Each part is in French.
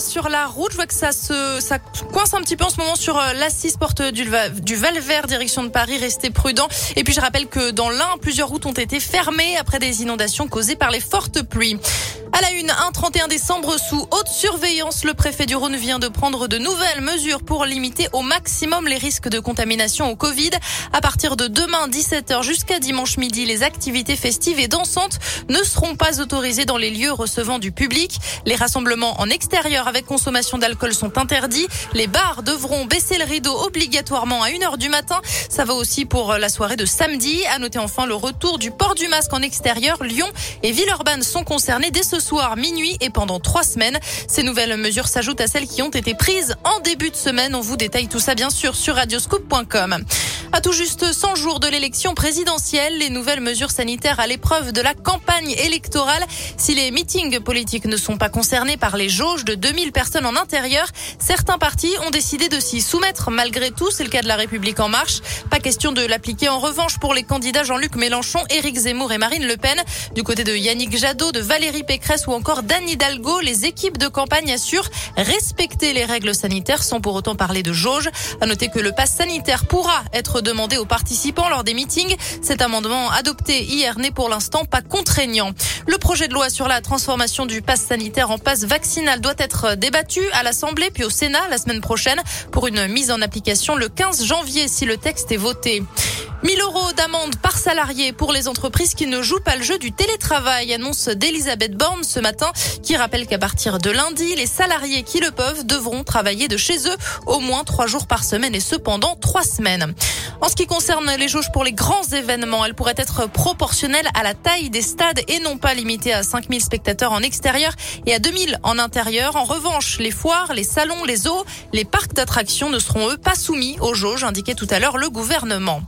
Sur la route. Je vois que ça se, ça coince un petit peu en ce moment sur euh, l'Assis porte du, du Val-Vert, direction de Paris. Restez prudents. Et puis je rappelle que dans l'Ain, plusieurs routes ont été fermées après des inondations causées par les fortes pluies. À la une, un 31 décembre sous haute surveillance, le préfet du Rhône vient de prendre de nouvelles mesures pour limiter au maximum les risques de contamination au Covid. À partir de demain 17h jusqu'à dimanche midi, les activités festives et dansantes ne seront pas autorisées dans les lieux recevant du public. Les rassemblements en extérieur avec consommation d'alcool sont interdits. Les bars devront baisser le rideau obligatoirement à 1h du matin. Ça va aussi pour la soirée de samedi. À noter enfin le retour du port du masque en extérieur. Lyon et Villeurbanne sont concernés dès ce soir, minuit et pendant trois semaines. Ces nouvelles mesures s'ajoutent à celles qui ont été prises en début de semaine. On vous détaille tout ça bien sûr sur radioscope.com. À tout juste 100 jours de l'élection présidentielle, les nouvelles mesures sanitaires à l'épreuve de la campagne électorale. Si les meetings politiques ne sont pas concernés par les jauges de 2000 personnes en intérieur, certains partis ont décidé de s'y soumettre malgré tout. C'est le cas de la République en marche. Pas question de l'appliquer en revanche pour les candidats Jean-Luc Mélenchon, Éric Zemmour et Marine Le Pen. Du côté de Yannick Jadot, de Valérie Pécresse ou encore d'Anne Hidalgo, les équipes de campagne assurent respecter les règles sanitaires sans pour autant parler de jauge. À noter que le pass sanitaire pourra être demandé aux participants lors des meetings. Cet amendement adopté hier n'est pour l'instant pas contraignant. Le projet de loi sur la transformation du pass sanitaire en passe vaccinal doit être débattu à l'Assemblée puis au Sénat la semaine prochaine pour une mise en application le 15 janvier si le texte est voté. 1000 euros d'amende par salarié pour les entreprises qui ne jouent pas le jeu du télétravail, annonce d'Elisabeth Borne ce matin, qui rappelle qu'à partir de lundi, les salariés qui le peuvent devront travailler de chez eux au moins trois jours par semaine et cependant trois semaines. En ce qui concerne les jauges pour les grands événements, elles pourraient être proportionnelles à la taille des stades et non pas limitées à 5000 spectateurs en extérieur et à 2000 en intérieur. En revanche, les foires, les salons, les eaux, les parcs d'attractions ne seront eux pas soumis aux jauges, indiquait tout à l'heure le gouvernement.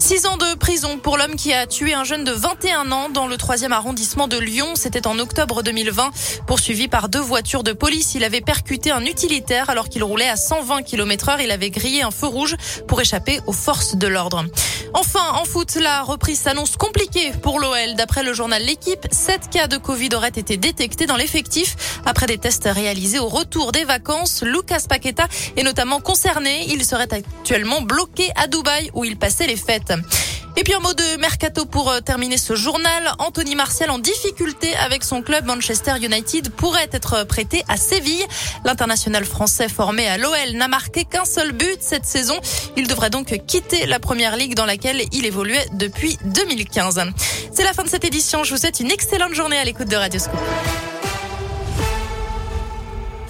Six ans de prison pour l'homme qui a tué un jeune de 21 ans dans le troisième arrondissement de Lyon. C'était en octobre 2020. Poursuivi par deux voitures de police, il avait percuté un utilitaire alors qu'il roulait à 120 km heure. Il avait grillé un feu rouge pour échapper aux forces de l'ordre. Enfin, en foot, la reprise s'annonce compliquée pour l'OL. D'après le journal L'équipe, sept cas de Covid auraient été détectés dans l'effectif. Après des tests réalisés au retour des vacances, Lucas Paqueta est notamment concerné. Il serait actuellement bloqué à Dubaï où il passait les fêtes. Et puis un mot de mercato pour euh, terminer ce journal. Anthony Martial en difficulté avec son club Manchester United pourrait être prêté à Séville. L'international français formé à l'OL n'a marqué qu'un seul but cette saison. Il devrait donc quitter la première ligue dans laquelle il évoluait depuis 2015. C'est la fin de cette édition. Je vous souhaite une excellente journée à l'écoute de Radio Scoop.